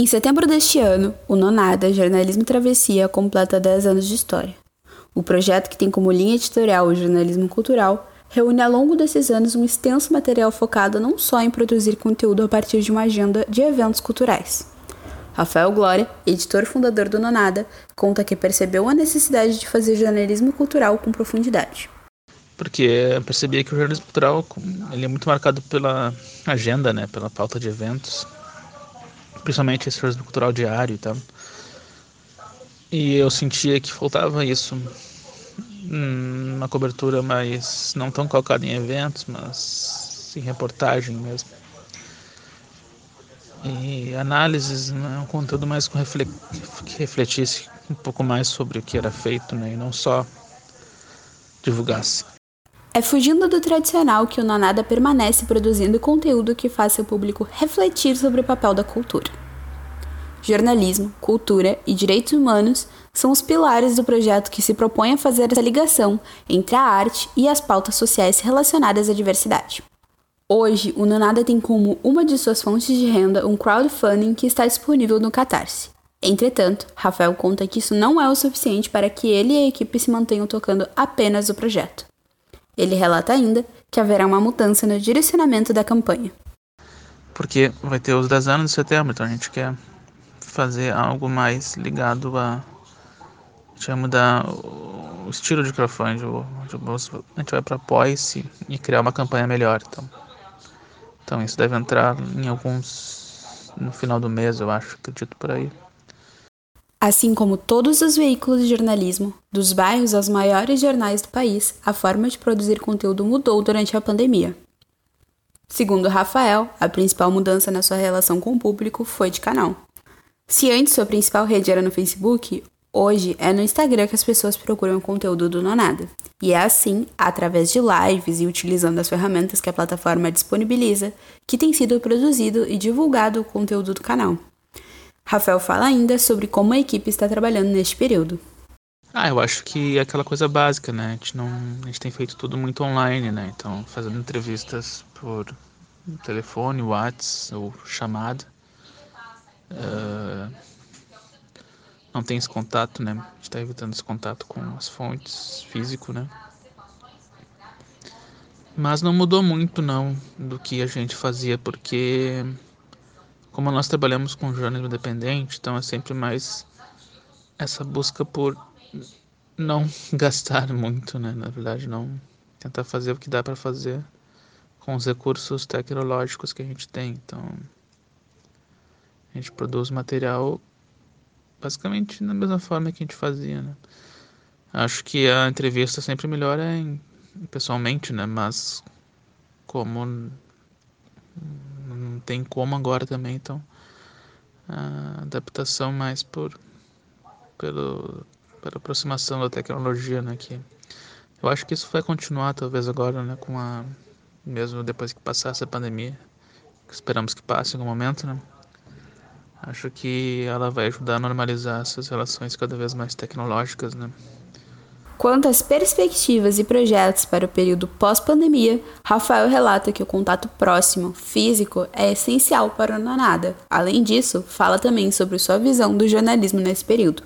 Em setembro deste ano, o Nonada Jornalismo Travessia completa 10 anos de história. O projeto, que tem como linha editorial o jornalismo cultural, reúne ao longo desses anos um extenso material focado não só em produzir conteúdo a partir de uma agenda de eventos culturais. Rafael Glória, editor fundador do Nonada, conta que percebeu a necessidade de fazer jornalismo cultural com profundidade. Porque eu percebia que o jornalismo cultural ele é muito marcado pela agenda, né, pela pauta de eventos, principalmente esse jornalismo cultural diário e tal. E eu sentia que faltava isso, hum, uma cobertura mais não tão calcada em eventos, mas em reportagem mesmo. E análises, né, um conteúdo mais com que refletisse um pouco mais sobre o que era feito, né, e não só divulgasse. É fugindo do tradicional que o Nonada permanece produzindo conteúdo que faça o público refletir sobre o papel da cultura. Jornalismo, cultura e direitos humanos são os pilares do projeto que se propõe a fazer essa ligação entre a arte e as pautas sociais relacionadas à diversidade. Hoje, o Nonada tem como uma de suas fontes de renda um crowdfunding que está disponível no Catarse. Entretanto, Rafael conta que isso não é o suficiente para que ele e a equipe se mantenham tocando apenas o projeto. Ele relata ainda que haverá uma mudança no direcionamento da campanha. Porque vai ter os 10 anos de setembro, então a gente quer fazer algo mais ligado a. A gente vai mudar o estilo de crowdfunding. A gente vai para apoia-se e criar uma campanha melhor. Então. então isso deve entrar em alguns. no final do mês, eu acho, acredito por aí. Assim como todos os veículos de jornalismo, dos bairros aos maiores jornais do país, a forma de produzir conteúdo mudou durante a pandemia. Segundo Rafael, a principal mudança na sua relação com o público foi de canal. Se antes sua principal rede era no Facebook, hoje é no Instagram que as pessoas procuram conteúdo do Nonada. E é assim, através de lives e utilizando as ferramentas que a plataforma disponibiliza, que tem sido produzido e divulgado o conteúdo do canal. Rafael fala ainda sobre como a equipe está trabalhando neste período. Ah, eu acho que é aquela coisa básica, né? A gente, não, a gente tem feito tudo muito online, né? Então, fazendo entrevistas por telefone, WhatsApp ou chamada. Uh, não tem esse contato, né? A gente está evitando esse contato com as fontes físico, né? Mas não mudou muito, não, do que a gente fazia, porque como nós trabalhamos com jornalismo independente, então é sempre mais essa busca por não gastar muito, né? Na verdade, não tentar fazer o que dá para fazer com os recursos tecnológicos que a gente tem. Então, a gente produz material basicamente da mesma forma que a gente fazia, né? Acho que a entrevista sempre melhor é em, pessoalmente, né? Mas como tem como agora também, então a adaptação mais por pelo pela aproximação da tecnologia, né, que eu acho que isso vai continuar talvez agora, né, com a mesmo depois que passar essa pandemia, que esperamos que passe em algum momento, né? Acho que ela vai ajudar a normalizar essas relações cada vez mais tecnológicas, né? Quanto às perspectivas e projetos para o período pós-pandemia, Rafael relata que o contato próximo, físico, é essencial para o Nonada. Além disso, fala também sobre sua visão do jornalismo nesse período.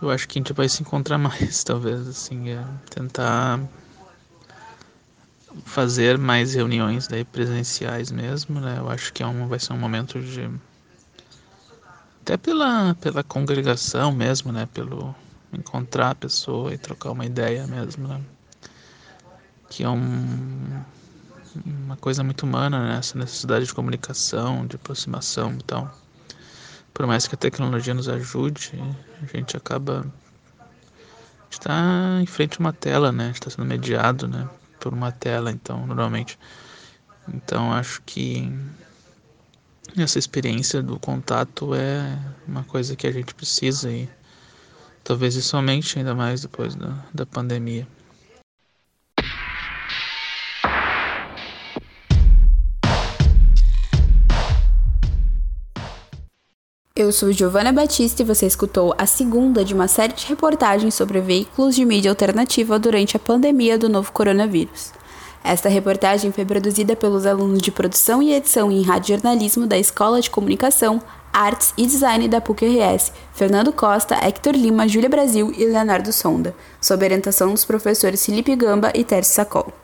Eu acho que a gente vai se encontrar mais, talvez, assim, é tentar fazer mais reuniões daí presenciais mesmo, né? Eu acho que é um, vai ser um momento de até pela pela congregação mesmo, né? Pelo encontrar a pessoa e trocar uma ideia mesmo, né? Que é um, uma coisa muito humana, né? Essa necessidade de comunicação, de aproximação. Então, por mais que a tecnologia nos ajude, a gente acaba está em frente a uma tela, né? Está sendo mediado, né? Por uma tela, então, normalmente. Então, acho que essa experiência do contato é uma coisa que a gente precisa e Talvez isso aumente ainda mais depois da, da pandemia. Eu sou Giovana Batista e você escutou a segunda de uma série de reportagens sobre veículos de mídia alternativa durante a pandemia do novo coronavírus. Esta reportagem foi produzida pelos alunos de produção e edição em rádio jornalismo da Escola de Comunicação Artes e Design da PUC-RS, Fernando Costa, Hector Lima, Júlia Brasil e Leonardo Sonda, sob orientação dos professores Felipe Gamba e Tércio Sacol.